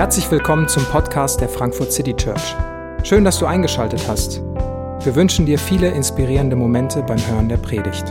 Herzlich willkommen zum Podcast der Frankfurt City Church. Schön, dass du eingeschaltet hast. Wir wünschen dir viele inspirierende Momente beim Hören der Predigt.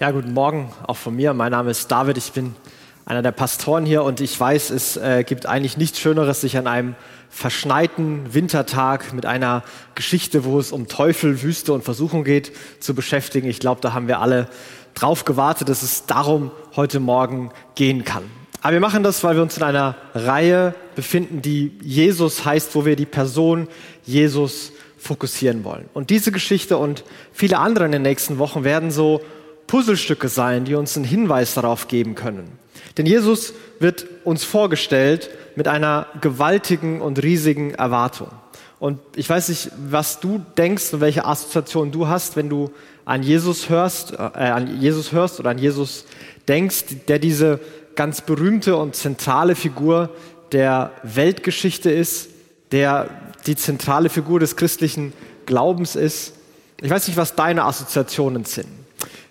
Ja, guten Morgen auch von mir. Mein Name ist David. Ich bin einer der Pastoren hier und ich weiß, es äh, gibt eigentlich nichts Schöneres, sich an einem verschneiten Wintertag mit einer Geschichte, wo es um Teufel, Wüste und Versuchung geht, zu beschäftigen. Ich glaube, da haben wir alle drauf gewartet, dass es darum heute Morgen gehen kann. Aber wir machen das, weil wir uns in einer Reihe befinden, die Jesus heißt, wo wir die Person Jesus fokussieren wollen. Und diese Geschichte und viele andere in den nächsten Wochen werden so Puzzlestücke sein, die uns einen Hinweis darauf geben können. Denn Jesus wird uns vorgestellt mit einer gewaltigen und riesigen Erwartung. Und ich weiß nicht, was du denkst und welche Assoziation du hast, wenn du an Jesus hörst, äh, an Jesus hörst oder an Jesus denkst, der diese ganz berühmte und zentrale Figur der Weltgeschichte ist, der die zentrale Figur des christlichen Glaubens ist. Ich weiß nicht, was deine Assoziationen sind.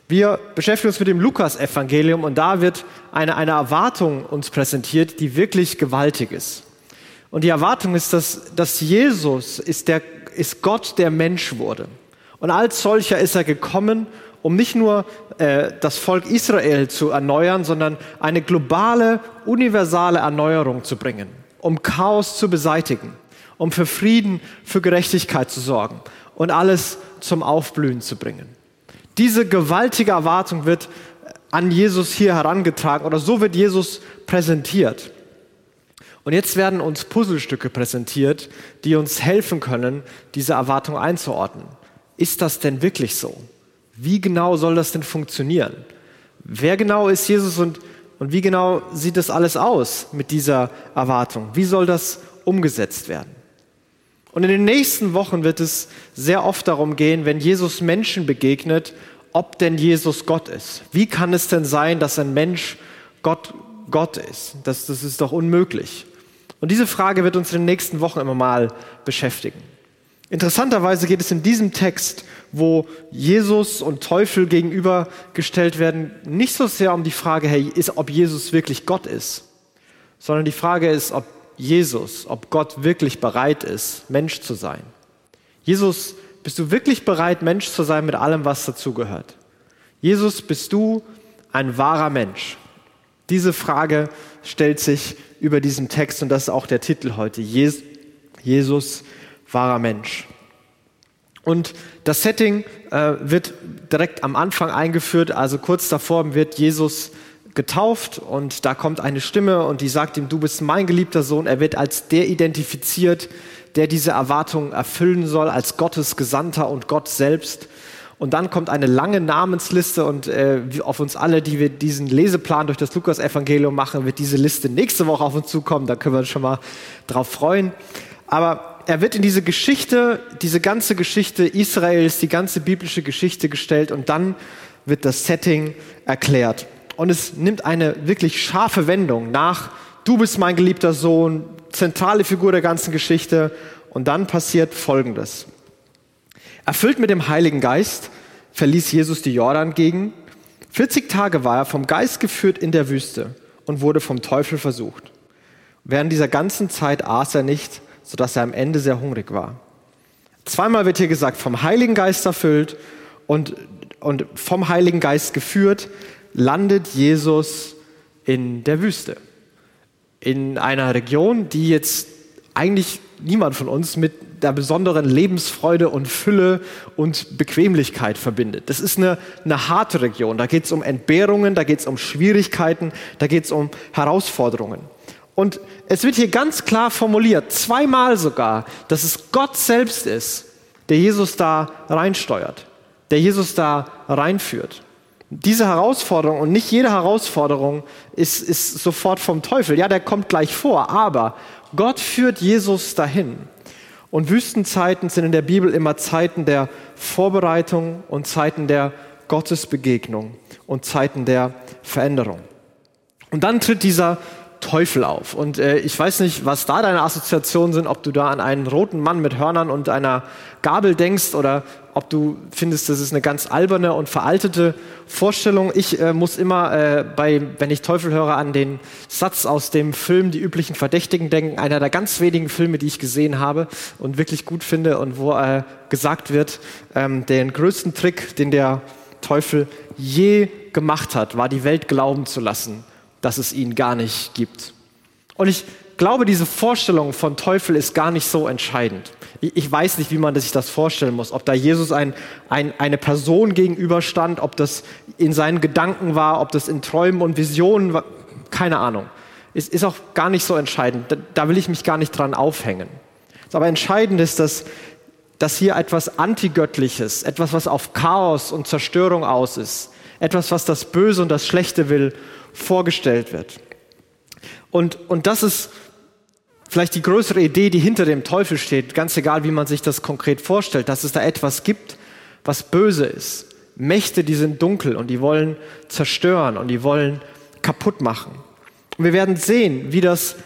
Wir beschäftigen uns mit dem Lukas-Evangelium und da wird eine, eine Erwartung uns präsentiert, die wirklich gewaltig ist. Und die Erwartung ist, dass, dass Jesus ist, der, ist Gott, der Mensch wurde. Und als solcher ist er gekommen, um nicht nur äh, das Volk Israel zu erneuern, sondern eine globale, universale Erneuerung zu bringen, um Chaos zu beseitigen, um für Frieden, für Gerechtigkeit zu sorgen und alles zum Aufblühen zu bringen. Diese gewaltige Erwartung wird an Jesus hier herangetragen oder so wird Jesus präsentiert. Und jetzt werden uns Puzzlestücke präsentiert, die uns helfen können, diese Erwartung einzuordnen. Ist das denn wirklich so? Wie genau soll das denn funktionieren? Wer genau ist Jesus und, und wie genau sieht das alles aus mit dieser Erwartung? Wie soll das umgesetzt werden? Und in den nächsten Wochen wird es sehr oft darum gehen, wenn Jesus Menschen begegnet, ob denn Jesus Gott ist. Wie kann es denn sein, dass ein Mensch Gott, Gott ist? Das, das ist doch unmöglich. Und diese Frage wird uns in den nächsten Wochen immer mal beschäftigen. Interessanterweise geht es in diesem Text, wo Jesus und Teufel gegenübergestellt werden, nicht so sehr um die Frage, hey, ist, ob Jesus wirklich Gott ist, sondern die Frage ist, ob Jesus, ob Gott wirklich bereit ist, Mensch zu sein. Jesus, bist du wirklich bereit, Mensch zu sein mit allem, was dazugehört? Jesus, bist du ein wahrer Mensch? Diese Frage stellt sich über diesem Text und das ist auch der Titel heute. Jesus, wahrer Mensch. Und das Setting äh, wird direkt am Anfang eingeführt, also kurz davor wird Jesus getauft und da kommt eine Stimme und die sagt ihm, du bist mein geliebter Sohn. Er wird als der identifiziert, der diese Erwartungen erfüllen soll, als Gottes Gesandter und Gott selbst. Und dann kommt eine lange Namensliste und äh, auf uns alle, die wir diesen Leseplan durch das Lukas-Evangelium machen, wird diese Liste nächste Woche auf uns zukommen. Da können wir uns schon mal drauf freuen. Aber er wird in diese Geschichte, diese ganze Geschichte Israels, die ganze biblische Geschichte gestellt und dann wird das Setting erklärt. Und es nimmt eine wirklich scharfe Wendung nach, du bist mein geliebter Sohn, zentrale Figur der ganzen Geschichte. Und dann passiert Folgendes. Erfüllt mit dem Heiligen Geist verließ Jesus die Jordan-Gegend. 40 Tage war er vom Geist geführt in der Wüste und wurde vom Teufel versucht. Während dieser ganzen Zeit aß er nicht, sodass er am Ende sehr hungrig war. Zweimal wird hier gesagt, vom Heiligen Geist erfüllt und, und vom Heiligen Geist geführt landet Jesus in der Wüste. In einer Region, die jetzt eigentlich niemand von uns mit der besonderen Lebensfreude und Fülle und Bequemlichkeit verbindet. Das ist eine, eine harte Region. Da geht es um Entbehrungen, da geht es um Schwierigkeiten, da geht es um Herausforderungen. Und es wird hier ganz klar formuliert, zweimal sogar, dass es Gott selbst ist, der Jesus da reinsteuert, der Jesus da reinführt diese Herausforderung und nicht jede Herausforderung ist, ist sofort vom Teufel. Ja, der kommt gleich vor, aber Gott führt Jesus dahin. Und Wüstenzeiten sind in der Bibel immer Zeiten der Vorbereitung und Zeiten der Gottesbegegnung und Zeiten der Veränderung. Und dann tritt dieser Teufel auf. Und äh, ich weiß nicht, was da deine Assoziationen sind, ob du da an einen roten Mann mit Hörnern und einer Gabel denkst oder ob du findest, das ist eine ganz alberne und veraltete Vorstellung. Ich äh, muss immer äh, bei, wenn ich Teufel höre, an den Satz aus dem Film Die üblichen Verdächtigen denken. Einer der ganz wenigen Filme, die ich gesehen habe und wirklich gut finde und wo äh, gesagt wird, ähm, den größten Trick, den der Teufel je gemacht hat, war die Welt glauben zu lassen, dass es ihn gar nicht gibt. Und ich glaube, diese Vorstellung von Teufel ist gar nicht so entscheidend. Ich weiß nicht, wie man sich das vorstellen muss, ob da Jesus ein, ein, eine Person gegenüberstand, ob das in seinen Gedanken war, ob das in Träumen und Visionen war, keine Ahnung. Es ist auch gar nicht so entscheidend. Da, da will ich mich gar nicht dran aufhängen. Aber entscheidend ist, dass, dass hier etwas Antigöttliches, etwas, was auf Chaos und Zerstörung aus ist, etwas, was das Böse und das Schlechte will, vorgestellt wird. Und, und das ist vielleicht die größere Idee, die hinter dem Teufel steht, ganz egal, wie man sich das konkret vorstellt, dass es da etwas gibt, was böse ist. Mächte, die sind dunkel und die wollen zerstören und die wollen kaputt machen. Und wir werden sehen, wie das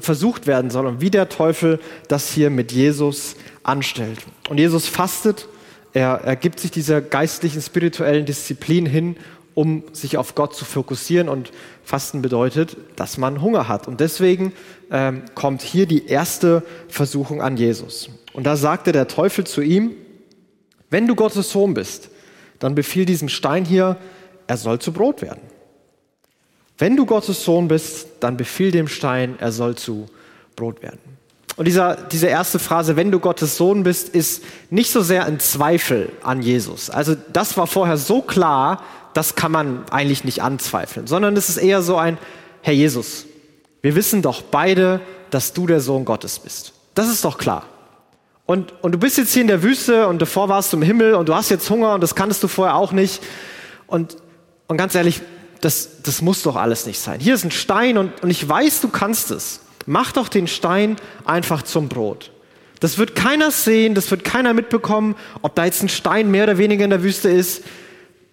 versucht werden soll und wie der Teufel das hier mit Jesus anstellt. Und Jesus fastet, er, er gibt sich dieser geistlichen, spirituellen Disziplin hin um sich auf Gott zu fokussieren. Und Fasten bedeutet, dass man Hunger hat. Und deswegen ähm, kommt hier die erste Versuchung an Jesus. Und da sagte der Teufel zu ihm, wenn du Gottes Sohn bist, dann befiehl diesem Stein hier, er soll zu Brot werden. Wenn du Gottes Sohn bist, dann befiehl dem Stein, er soll zu Brot werden. Und dieser, diese erste Phrase, wenn du Gottes Sohn bist, ist nicht so sehr ein Zweifel an Jesus. Also das war vorher so klar, das kann man eigentlich nicht anzweifeln, sondern es ist eher so ein, Herr Jesus, wir wissen doch beide, dass du der Sohn Gottes bist. Das ist doch klar. Und, und du bist jetzt hier in der Wüste und davor warst du im Himmel und du hast jetzt Hunger und das kanntest du vorher auch nicht. Und, und ganz ehrlich, das, das muss doch alles nicht sein. Hier ist ein Stein und, und ich weiß, du kannst es. Mach doch den Stein einfach zum Brot. Das wird keiner sehen, das wird keiner mitbekommen, ob da jetzt ein Stein mehr oder weniger in der Wüste ist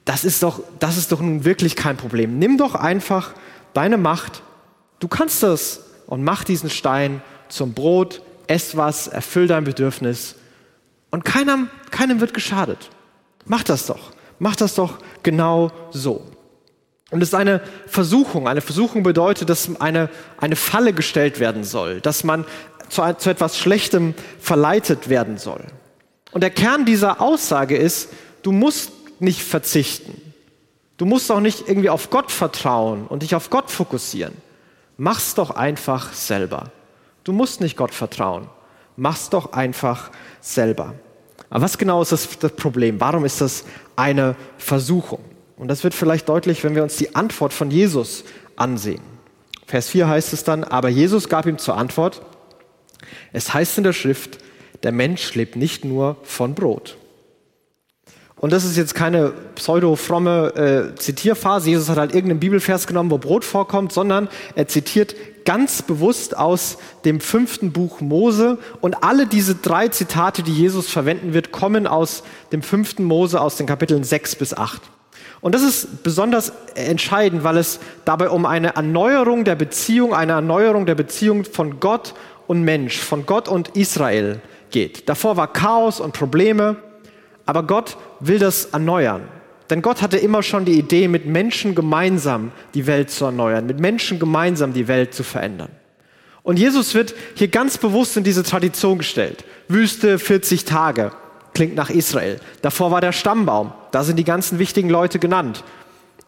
das ist doch, das ist doch nun wirklich kein Problem. Nimm doch einfach deine Macht, du kannst das und mach diesen Stein zum Brot, ess was, erfüll dein Bedürfnis und keinem, keinem wird geschadet. Mach das doch. Mach das doch genau so. Und es ist eine Versuchung. Eine Versuchung bedeutet, dass eine, eine Falle gestellt werden soll, dass man zu, zu etwas Schlechtem verleitet werden soll. Und der Kern dieser Aussage ist, du musst nicht verzichten. Du musst auch nicht irgendwie auf Gott vertrauen und dich auf Gott fokussieren. Mach's doch einfach selber. Du musst nicht Gott vertrauen. Mach's doch einfach selber. Aber was genau ist das, das Problem? Warum ist das eine Versuchung? Und das wird vielleicht deutlich, wenn wir uns die Antwort von Jesus ansehen. Vers 4 heißt es dann, aber Jesus gab ihm zur Antwort, es heißt in der Schrift, der Mensch lebt nicht nur von Brot. Und das ist jetzt keine pseudo-fromme äh, Zitierphase. Jesus hat halt irgendeinen Bibelvers genommen, wo Brot vorkommt, sondern er zitiert ganz bewusst aus dem fünften Buch Mose. Und alle diese drei Zitate, die Jesus verwenden wird, kommen aus dem fünften Mose, aus den Kapiteln 6 bis 8. Und das ist besonders entscheidend, weil es dabei um eine Erneuerung der Beziehung, eine Erneuerung der Beziehung von Gott und Mensch, von Gott und Israel geht. Davor war Chaos und Probleme. Aber Gott will das erneuern. Denn Gott hatte immer schon die Idee, mit Menschen gemeinsam die Welt zu erneuern, mit Menschen gemeinsam die Welt zu verändern. Und Jesus wird hier ganz bewusst in diese Tradition gestellt. Wüste 40 Tage, klingt nach Israel. Davor war der Stammbaum, da sind die ganzen wichtigen Leute genannt.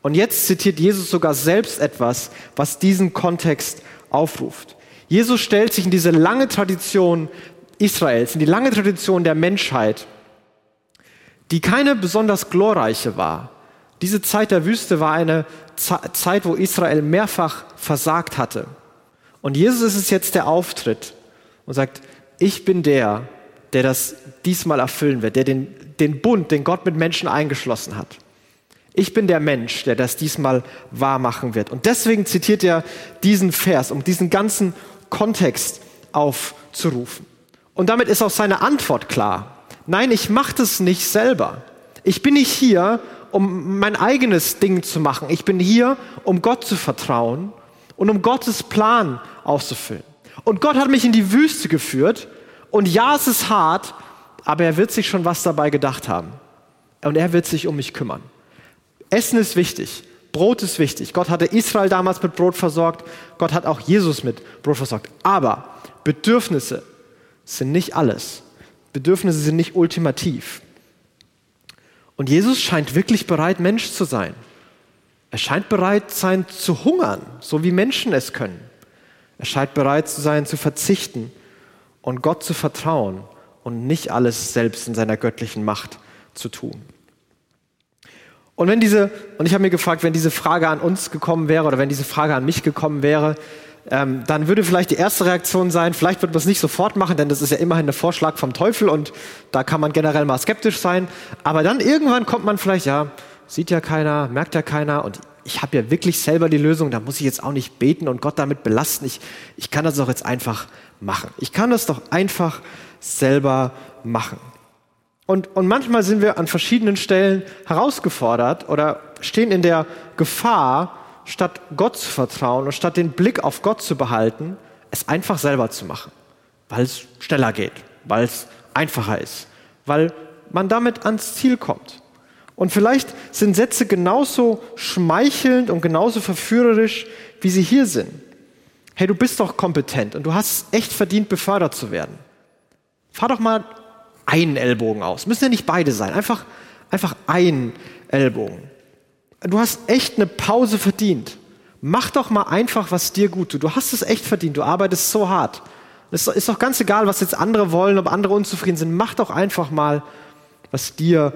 Und jetzt zitiert Jesus sogar selbst etwas, was diesen Kontext aufruft. Jesus stellt sich in diese lange Tradition Israels, in die lange Tradition der Menschheit die keine besonders glorreiche war. Diese Zeit der Wüste war eine Zeit, wo Israel mehrfach versagt hatte. Und Jesus ist es jetzt der Auftritt und sagt, ich bin der, der das diesmal erfüllen wird, der den, den Bund, den Gott mit Menschen eingeschlossen hat. Ich bin der Mensch, der das diesmal wahr machen wird. Und deswegen zitiert er diesen Vers, um diesen ganzen Kontext aufzurufen. Und damit ist auch seine Antwort klar. Nein, ich mache das nicht selber. Ich bin nicht hier, um mein eigenes Ding zu machen. Ich bin hier, um Gott zu vertrauen und um Gottes Plan auszufüllen. Und Gott hat mich in die Wüste geführt und ja, es ist hart, aber er wird sich schon was dabei gedacht haben. Und er wird sich um mich kümmern. Essen ist wichtig. Brot ist wichtig. Gott hatte Israel damals mit Brot versorgt. Gott hat auch Jesus mit Brot versorgt. Aber Bedürfnisse sind nicht alles. Bedürfnisse sind nicht ultimativ. Und Jesus scheint wirklich bereit, Mensch zu sein. Er scheint bereit sein zu hungern, so wie Menschen es können. Er scheint bereit zu sein, zu verzichten und Gott zu vertrauen und nicht alles selbst in seiner göttlichen Macht zu tun. Und wenn diese, und ich habe mir gefragt, wenn diese Frage an uns gekommen wäre oder wenn diese Frage an mich gekommen wäre, ähm, dann würde vielleicht die erste Reaktion sein, vielleicht wird man es nicht sofort machen, denn das ist ja immerhin ein Vorschlag vom Teufel und da kann man generell mal skeptisch sein. Aber dann irgendwann kommt man vielleicht, ja, sieht ja keiner, merkt ja keiner und ich habe ja wirklich selber die Lösung, da muss ich jetzt auch nicht beten und Gott damit belasten. Ich, ich kann das doch jetzt einfach machen. Ich kann das doch einfach selber machen. Und, und manchmal sind wir an verschiedenen Stellen herausgefordert oder stehen in der Gefahr, statt Gott zu vertrauen und statt den Blick auf Gott zu behalten, es einfach selber zu machen, weil es schneller geht, weil es einfacher ist, weil man damit ans Ziel kommt. Und vielleicht sind Sätze genauso schmeichelnd und genauso verführerisch, wie sie hier sind. Hey, du bist doch kompetent und du hast echt verdient, befördert zu werden. Fahr doch mal einen Ellbogen aus. Müssen ja nicht beide sein. Einfach, einfach ein Ellbogen. Du hast echt eine Pause verdient. Mach doch mal einfach, was dir gut tut. Du hast es echt verdient. Du arbeitest so hart. Es ist doch ganz egal, was jetzt andere wollen, ob andere unzufrieden sind. Mach doch einfach mal, was dir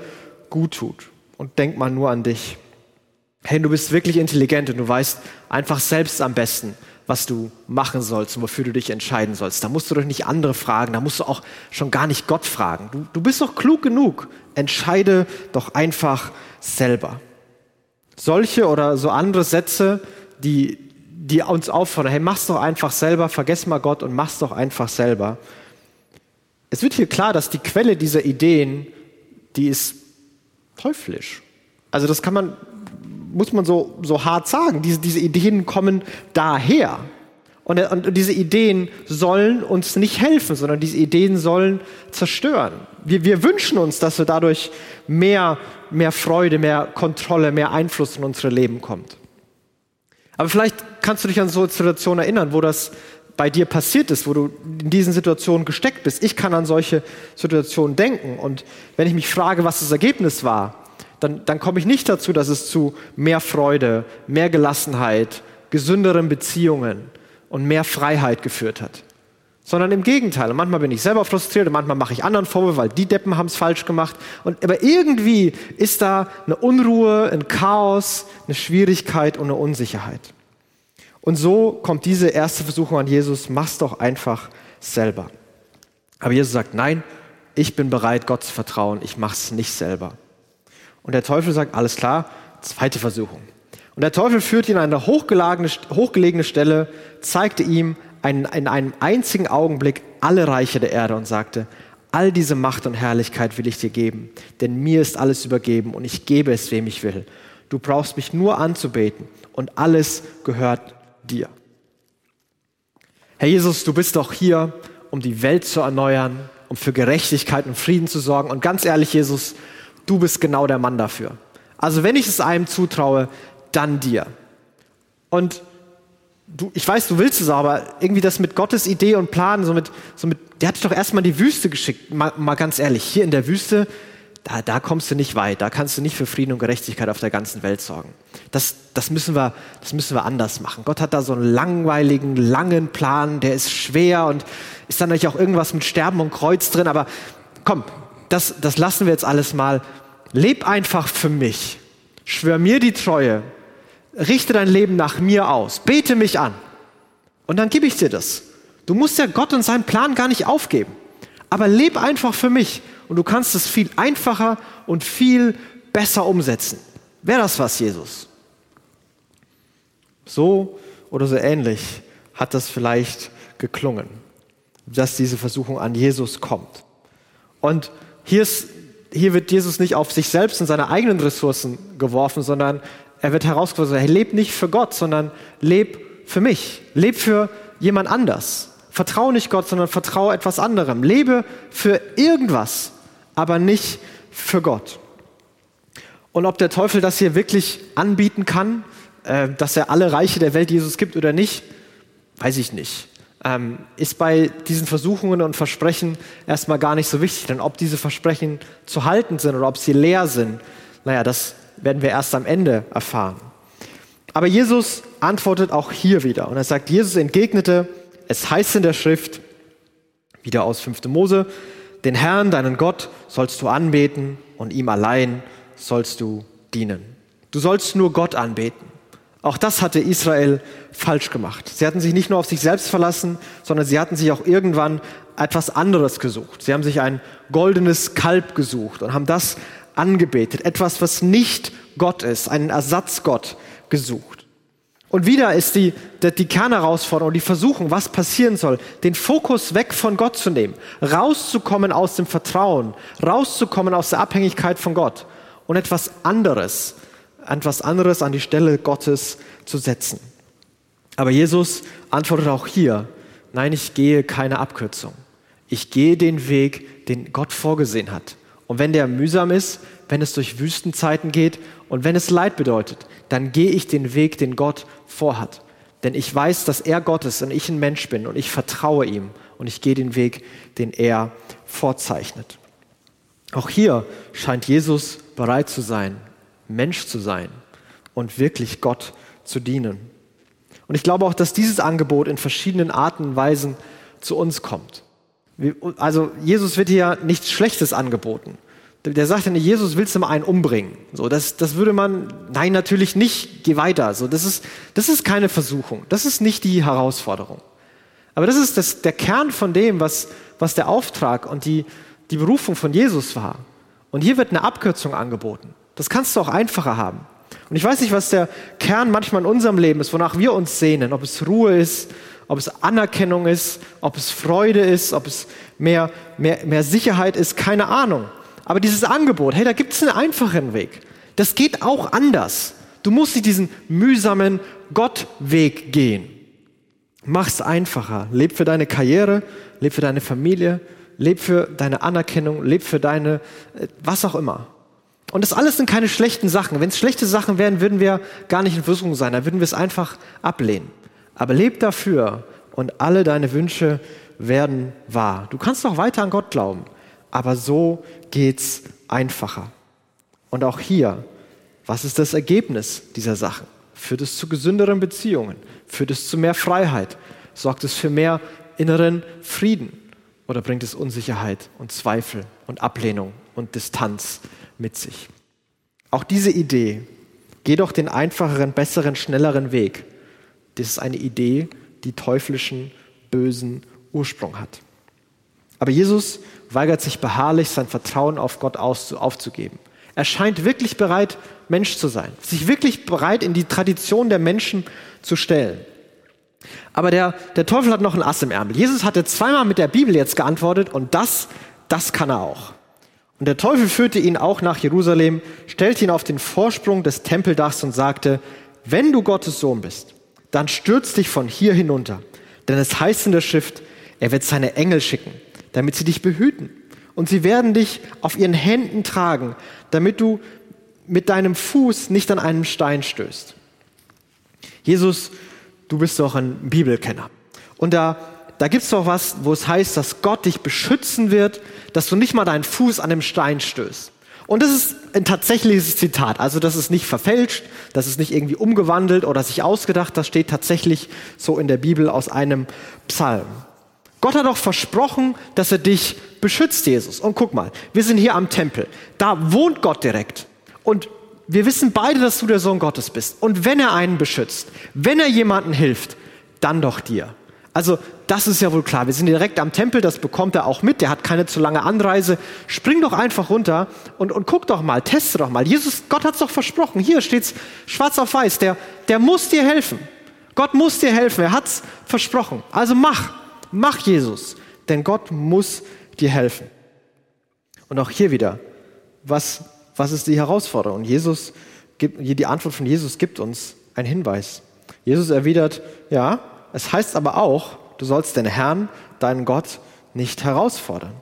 gut tut. Und denk mal nur an dich. Hey, du bist wirklich intelligent und du weißt einfach selbst am besten, was du machen sollst und wofür du dich entscheiden sollst. Da musst du doch nicht andere fragen, da musst du auch schon gar nicht Gott fragen. Du, du bist doch klug genug. Entscheide doch einfach selber. Solche oder so andere Sätze, die, die uns auffordern, hey, mach's doch einfach selber, vergess mal Gott und mach's doch einfach selber. Es wird hier klar, dass die Quelle dieser Ideen, die ist teuflisch. Also das kann man muss man so, so hart sagen, diese, diese Ideen kommen daher. Und, und, diese Ideen sollen uns nicht helfen, sondern diese Ideen sollen zerstören. Wir, wir wünschen uns, dass wir dadurch mehr, mehr Freude, mehr Kontrolle, mehr Einfluss in unsere Leben kommt. Aber vielleicht kannst du dich an so eine Situation erinnern, wo das bei dir passiert ist, wo du in diesen Situationen gesteckt bist. Ich kann an solche Situationen denken. Und wenn ich mich frage, was das Ergebnis war, dann, dann komme ich nicht dazu, dass es zu mehr Freude, mehr Gelassenheit, gesünderen Beziehungen und mehr Freiheit geführt hat. Sondern im Gegenteil. Und manchmal bin ich selber frustriert und manchmal mache ich anderen Vorwürfe, weil die Deppen haben es falsch gemacht. Und, aber irgendwie ist da eine Unruhe, ein Chaos, eine Schwierigkeit und eine Unsicherheit. Und so kommt diese erste Versuchung an Jesus, mach's doch einfach selber. Aber Jesus sagt, nein, ich bin bereit, Gott zu vertrauen, ich mach's nicht selber. Und der Teufel sagt, alles klar, zweite Versuchung. Und der Teufel führt ihn an eine hochgelegene Stelle, zeigte ihm einen, in einem einzigen Augenblick alle Reiche der Erde und sagte, all diese Macht und Herrlichkeit will ich dir geben, denn mir ist alles übergeben und ich gebe es, wem ich will. Du brauchst mich nur anzubeten und alles gehört dir. Herr Jesus, du bist doch hier, um die Welt zu erneuern, um für Gerechtigkeit und Frieden zu sorgen. Und ganz ehrlich, Jesus, du bist genau der Mann dafür. Also wenn ich es einem zutraue, dann dir. Und du, ich weiß, du willst es aber irgendwie das mit Gottes Idee und Plan, so mit, so mit der hat dich doch erstmal in die Wüste geschickt. Mal, mal ganz ehrlich, hier in der Wüste, da, da kommst du nicht weit. Da kannst du nicht für Frieden und Gerechtigkeit auf der ganzen Welt sorgen. Das, das, müssen wir, das müssen wir anders machen. Gott hat da so einen langweiligen, langen Plan, der ist schwer und ist dann natürlich auch irgendwas mit Sterben und Kreuz drin. Aber komm, das, das lassen wir jetzt alles mal. Leb einfach für mich. Schwör mir die Treue. Richte dein Leben nach mir aus. Bete mich an. Und dann gebe ich dir das. Du musst ja Gott und seinen Plan gar nicht aufgeben. Aber leb einfach für mich. Und du kannst es viel einfacher und viel besser umsetzen. Wäre das was, Jesus? So oder so ähnlich hat das vielleicht geklungen, dass diese Versuchung an Jesus kommt. Und hier, ist, hier wird Jesus nicht auf sich selbst und seine eigenen Ressourcen geworfen, sondern er wird herausgefordert, hey, leb nicht für Gott, sondern leb für mich, leb für jemand anders. Vertraue nicht Gott, sondern vertraue etwas anderem. Lebe für irgendwas, aber nicht für Gott. Und ob der Teufel das hier wirklich anbieten kann, äh, dass er alle Reiche der Welt Jesus gibt oder nicht, weiß ich nicht. Ähm, ist bei diesen Versuchungen und Versprechen erstmal gar nicht so wichtig, denn ob diese Versprechen zu halten sind oder ob sie leer sind, naja, das werden wir erst am Ende erfahren. Aber Jesus antwortet auch hier wieder und er sagt, Jesus entgegnete, es heißt in der Schrift, wieder aus 5. Mose, den Herrn, deinen Gott, sollst du anbeten und ihm allein sollst du dienen. Du sollst nur Gott anbeten. Auch das hatte Israel falsch gemacht. Sie hatten sich nicht nur auf sich selbst verlassen, sondern sie hatten sich auch irgendwann etwas anderes gesucht. Sie haben sich ein goldenes Kalb gesucht und haben das angebetet. Etwas, was nicht Gott ist, einen Ersatzgott gesucht. Und wieder ist die, die Kernherausforderung, die Versuchung, was passieren soll, den Fokus weg von Gott zu nehmen, rauszukommen aus dem Vertrauen, rauszukommen aus der Abhängigkeit von Gott und etwas anderes etwas anderes an die Stelle Gottes zu setzen. Aber Jesus antwortet auch hier, nein, ich gehe keine Abkürzung. Ich gehe den Weg, den Gott vorgesehen hat. Und wenn der mühsam ist, wenn es durch Wüstenzeiten geht und wenn es Leid bedeutet, dann gehe ich den Weg, den Gott vorhat. Denn ich weiß, dass er Gott ist und ich ein Mensch bin und ich vertraue ihm und ich gehe den Weg, den er vorzeichnet. Auch hier scheint Jesus bereit zu sein, Mensch zu sein und wirklich Gott zu dienen. Und ich glaube auch, dass dieses Angebot in verschiedenen Arten und Weisen zu uns kommt. Also Jesus wird hier nichts Schlechtes angeboten. Der sagt ja nicht, Jesus willst du mal einen umbringen. So, das, das würde man, nein, natürlich nicht, geh weiter. So, das, ist, das ist keine Versuchung. Das ist nicht die Herausforderung. Aber das ist das, der Kern von dem, was, was der Auftrag und die, die Berufung von Jesus war. Und hier wird eine Abkürzung angeboten. Das kannst du auch einfacher haben. Und ich weiß nicht, was der Kern manchmal in unserem Leben ist, wonach wir uns sehnen, ob es Ruhe ist, ob es Anerkennung ist, ob es Freude ist, ob es mehr, mehr, mehr Sicherheit ist, keine Ahnung. Aber dieses Angebot, hey, da gibt es einen einfachen Weg. Das geht auch anders. Du musst nicht diesen mühsamen Gottweg gehen. Mach's einfacher. Leb für deine Karriere, leb für deine Familie, leb für deine Anerkennung, leb für deine, äh, was auch immer. Und das alles sind keine schlechten Sachen. Wenn es schlechte Sachen wären, würden wir gar nicht in Versuchung sein, dann würden wir es einfach ablehnen. Aber leb dafür und alle deine Wünsche werden wahr. Du kannst auch weiter an Gott glauben, aber so geht's einfacher. Und auch hier, was ist das Ergebnis dieser Sachen? Führt es zu gesünderen Beziehungen? Führt es zu mehr Freiheit? Sorgt es für mehr inneren Frieden? Oder bringt es Unsicherheit und Zweifel und Ablehnung und Distanz mit sich. Auch diese Idee, geh doch den einfacheren, besseren, schnelleren Weg, das ist eine Idee, die teuflischen, bösen Ursprung hat. Aber Jesus weigert sich beharrlich, sein Vertrauen auf Gott aufzugeben. Er scheint wirklich bereit, Mensch zu sein, sich wirklich bereit, in die Tradition der Menschen zu stellen. Aber der, der Teufel hat noch ein Ass im Ärmel. Jesus hatte zweimal mit der Bibel jetzt geantwortet und das, das kann er auch. Und der Teufel führte ihn auch nach Jerusalem, stellte ihn auf den Vorsprung des Tempeldachs und sagte, wenn du Gottes Sohn bist, dann stürz dich von hier hinunter. Denn es heißt in der Schrift, er wird seine Engel schicken, damit sie dich behüten. Und sie werden dich auf ihren Händen tragen, damit du mit deinem Fuß nicht an einen Stein stößt. Jesus, du bist doch ein Bibelkenner. Und da da gibt es doch was, wo es heißt, dass Gott dich beschützen wird, dass du nicht mal deinen Fuß an dem Stein stößt. Und das ist ein tatsächliches Zitat. Also das ist nicht verfälscht, das ist nicht irgendwie umgewandelt oder sich ausgedacht. Das steht tatsächlich so in der Bibel aus einem Psalm. Gott hat doch versprochen, dass er dich beschützt, Jesus. Und guck mal, wir sind hier am Tempel. Da wohnt Gott direkt. Und wir wissen beide, dass du der Sohn Gottes bist. Und wenn er einen beschützt, wenn er jemanden hilft, dann doch dir. Also das ist ja wohl klar. Wir sind direkt am Tempel, das bekommt er auch mit. Der hat keine zu lange Anreise. Spring doch einfach runter und, und guck doch mal, teste doch mal. Jesus, Gott hat es doch versprochen. Hier steht's schwarz auf weiß. Der, der muss dir helfen. Gott muss dir helfen. Er hat's versprochen. Also mach, mach Jesus, denn Gott muss dir helfen. Und auch hier wieder, was, was ist die Herausforderung? Jesus die Antwort von Jesus gibt uns einen Hinweis. Jesus erwidert, ja, es heißt aber auch, du sollst den Herrn, deinen Gott, nicht herausfordern.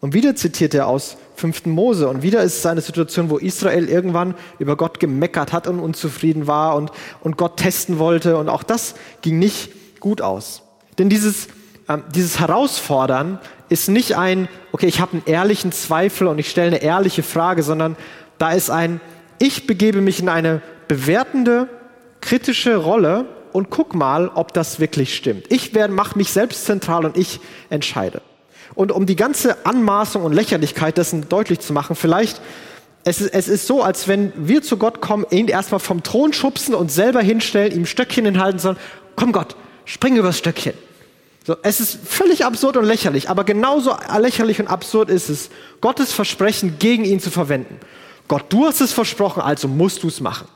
Und wieder zitiert er aus 5. Mose und wieder ist es eine Situation, wo Israel irgendwann über Gott gemeckert hat und unzufrieden war und, und Gott testen wollte und auch das ging nicht gut aus. Denn dieses, äh, dieses Herausfordern ist nicht ein, okay, ich habe einen ehrlichen Zweifel und ich stelle eine ehrliche Frage, sondern da ist ein, ich begebe mich in eine bewertende, kritische Rolle und guck mal, ob das wirklich stimmt. Ich mache mich selbst zentral und ich entscheide. Und um die ganze Anmaßung und Lächerlichkeit dessen deutlich zu machen, vielleicht, es ist, es ist so, als wenn wir zu Gott kommen, ihn erstmal vom Thron schubsen und selber hinstellen, ihm Stöckchen hinhalten sollen. Komm Gott, spring übers Stöckchen. So, es ist völlig absurd und lächerlich, aber genauso lächerlich und absurd ist es, Gottes Versprechen gegen ihn zu verwenden. Gott, du hast es versprochen, also musst du es machen.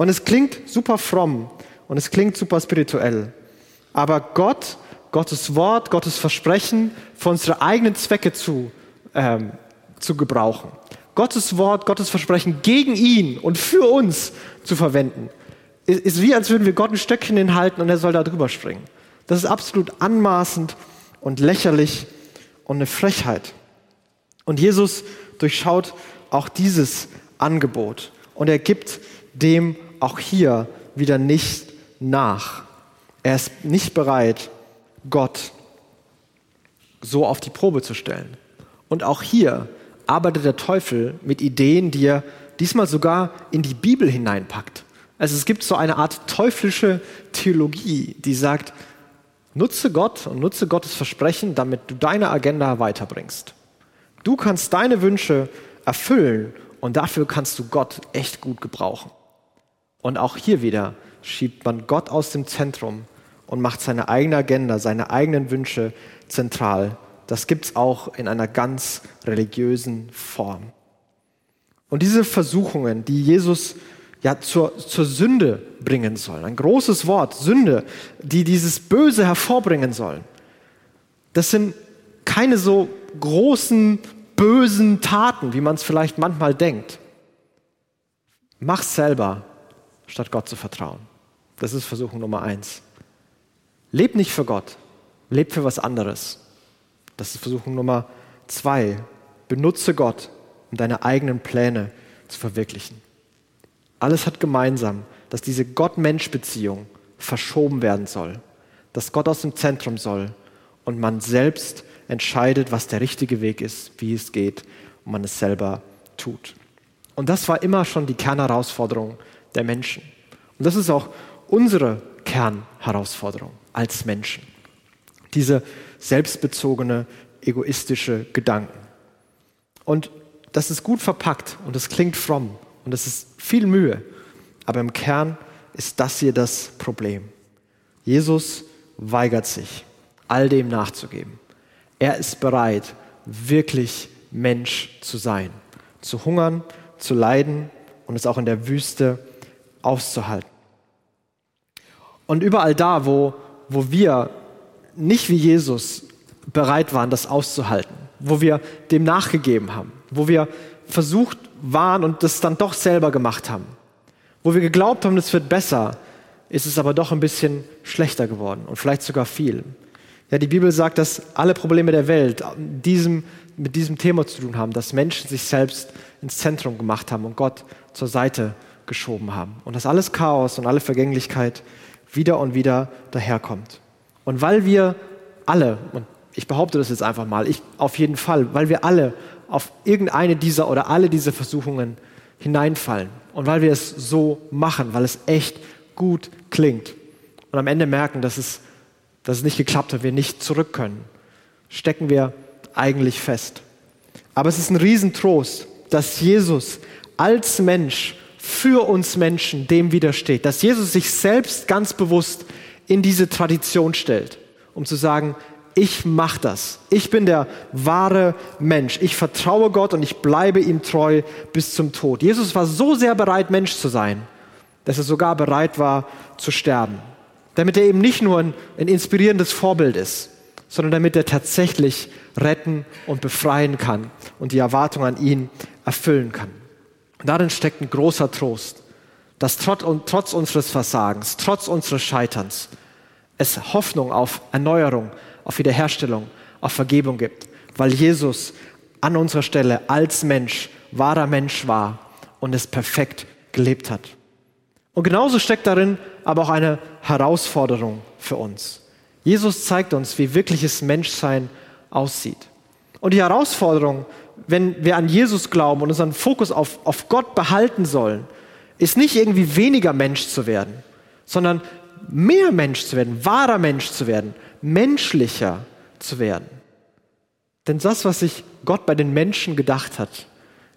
Und es klingt super fromm und es klingt super spirituell. Aber Gott Gottes Wort, Gottes Versprechen für unsere eigenen Zwecke zu, ähm, zu gebrauchen. Gottes Wort, Gottes Versprechen gegen ihn und für uns zu verwenden. Ist, ist wie, als würden wir Gott ein Stöckchen hinhalten und er soll da drüber springen. Das ist absolut anmaßend und lächerlich und eine Frechheit. Und Jesus durchschaut auch dieses Angebot und er gibt dem auch hier wieder nicht nach. Er ist nicht bereit, Gott so auf die Probe zu stellen. Und auch hier arbeitet der Teufel mit Ideen, die er diesmal sogar in die Bibel hineinpackt. Also es gibt so eine Art teuflische Theologie, die sagt, nutze Gott und nutze Gottes Versprechen, damit du deine Agenda weiterbringst. Du kannst deine Wünsche erfüllen und dafür kannst du Gott echt gut gebrauchen. Und auch hier wieder schiebt man Gott aus dem Zentrum und macht seine eigene Agenda, seine eigenen Wünsche zentral. Das gibt es auch in einer ganz religiösen Form. Und diese Versuchungen, die Jesus ja zur, zur Sünde bringen sollen, ein großes Wort, Sünde, die dieses Böse hervorbringen sollen, das sind keine so großen, bösen Taten, wie man es vielleicht manchmal denkt. Mach selber, statt Gott zu vertrauen. Das ist Versuchung Nummer eins. Leb nicht für Gott, leb für was anderes. Das ist Versuchung Nummer zwei. Benutze Gott, um deine eigenen Pläne zu verwirklichen. Alles hat gemeinsam, dass diese Gott-Mensch-Beziehung verschoben werden soll, dass Gott aus dem Zentrum soll und man selbst entscheidet, was der richtige Weg ist, wie es geht und man es selber tut. Und das war immer schon die Kernherausforderung der Menschen. Und das ist auch unsere Kernherausforderung als Menschen. Diese selbstbezogene, egoistische Gedanken. Und das ist gut verpackt und das klingt fromm und das ist viel Mühe. Aber im Kern ist das hier das Problem. Jesus weigert sich, all dem nachzugeben. Er ist bereit, wirklich Mensch zu sein, zu hungern, zu leiden und es auch in der Wüste auszuhalten. Und überall da, wo wo wir nicht wie Jesus bereit waren, das auszuhalten, wo wir dem nachgegeben haben, wo wir versucht waren und das dann doch selber gemacht haben, wo wir geglaubt haben, es wird besser, ist es aber doch ein bisschen schlechter geworden und vielleicht sogar viel. Ja, die Bibel sagt, dass alle Probleme der Welt diesem, mit diesem Thema zu tun haben, dass Menschen sich selbst ins Zentrum gemacht haben und Gott zur Seite geschoben haben. Und dass alles Chaos und alle Vergänglichkeit wieder und wieder daherkommt. Und weil wir alle, und ich behaupte das jetzt einfach mal, ich auf jeden Fall, weil wir alle auf irgendeine dieser oder alle diese Versuchungen hineinfallen und weil wir es so machen, weil es echt gut klingt und am Ende merken, dass es, dass es nicht geklappt hat, wir nicht zurück können, stecken wir eigentlich fest. Aber es ist ein Riesentrost, dass Jesus als Mensch für uns Menschen dem widersteht. Dass Jesus sich selbst ganz bewusst in diese Tradition stellt, um zu sagen, ich mache das. Ich bin der wahre Mensch. Ich vertraue Gott und ich bleibe ihm treu bis zum Tod. Jesus war so sehr bereit, Mensch zu sein, dass er sogar bereit war zu sterben. Damit er eben nicht nur ein, ein inspirierendes Vorbild ist, sondern damit er tatsächlich retten und befreien kann und die Erwartung an ihn erfüllen kann. Darin steckt ein großer Trost, dass trotz, unseres Versagens, trotz unseres Scheiterns, es Hoffnung auf Erneuerung, auf Wiederherstellung, auf Vergebung gibt, weil Jesus an unserer Stelle als Mensch, wahrer Mensch war und es perfekt gelebt hat. Und genauso steckt darin aber auch eine Herausforderung für uns. Jesus zeigt uns, wie wirkliches Menschsein aussieht. Und die Herausforderung, wenn wir an Jesus glauben und unseren Fokus auf, auf Gott behalten sollen, ist nicht irgendwie weniger Mensch zu werden, sondern mehr Mensch zu werden, wahrer Mensch zu werden, menschlicher zu werden. Denn das, was sich Gott bei den Menschen gedacht hat,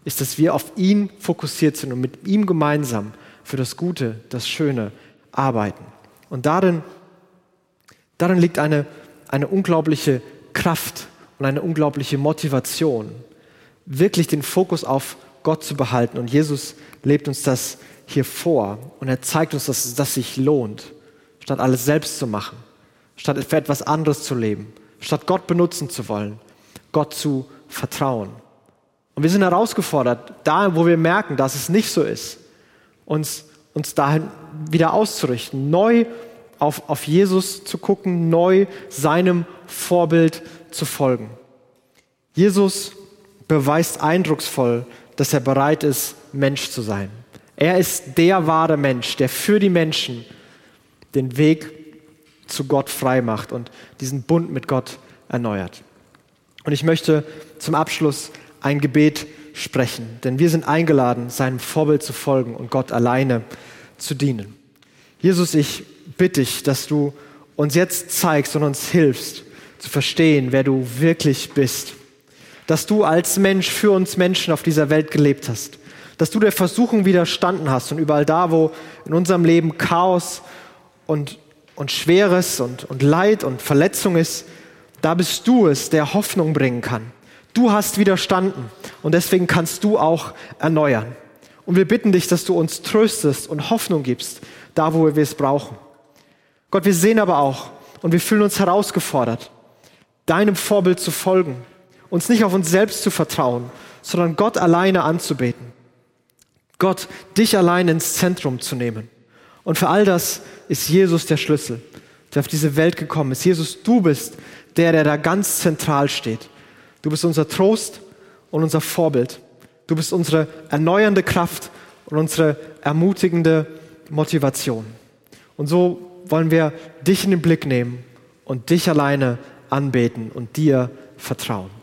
ist, dass wir auf ihn fokussiert sind und mit ihm gemeinsam für das Gute, das Schöne arbeiten. Und darin, darin liegt eine, eine unglaubliche Kraft und eine unglaubliche Motivation, wirklich den Fokus auf Gott zu behalten. Und Jesus lebt uns das hier vor und er zeigt uns, dass das sich lohnt, statt alles selbst zu machen, statt für etwas anderes zu leben, statt Gott benutzen zu wollen, Gott zu vertrauen. Und wir sind herausgefordert, da wo wir merken, dass es nicht so ist, uns, uns dahin wieder auszurichten, neu auf, auf Jesus zu gucken, neu seinem Vorbild zu folgen. Jesus beweist eindrucksvoll, dass er bereit ist, Mensch zu sein. Er ist der wahre Mensch, der für die Menschen den Weg zu Gott frei macht und diesen Bund mit Gott erneuert. Und ich möchte zum Abschluss ein Gebet sprechen, denn wir sind eingeladen, seinem Vorbild zu folgen und Gott alleine zu dienen. Jesus, ich bitte dich, dass du uns jetzt zeigst und uns hilfst zu verstehen, wer du wirklich bist. Dass du als Mensch für uns Menschen auf dieser Welt gelebt hast. Dass du der Versuchung widerstanden hast und überall da, wo in unserem Leben Chaos und, und Schweres und, und Leid und Verletzung ist, da bist du es, der Hoffnung bringen kann. Du hast widerstanden und deswegen kannst du auch erneuern. Und wir bitten dich, dass du uns tröstest und Hoffnung gibst, da wo wir es brauchen. Gott, wir sehen aber auch und wir fühlen uns herausgefordert, deinem Vorbild zu folgen, uns nicht auf uns selbst zu vertrauen, sondern Gott alleine anzubeten. Gott, dich allein ins Zentrum zu nehmen. Und für all das ist Jesus der Schlüssel, der auf diese Welt gekommen ist. Jesus, du bist der, der da ganz zentral steht. Du bist unser Trost und unser Vorbild. Du bist unsere erneuernde Kraft und unsere ermutigende Motivation. Und so wollen wir dich in den Blick nehmen und dich alleine anbeten und dir vertrauen.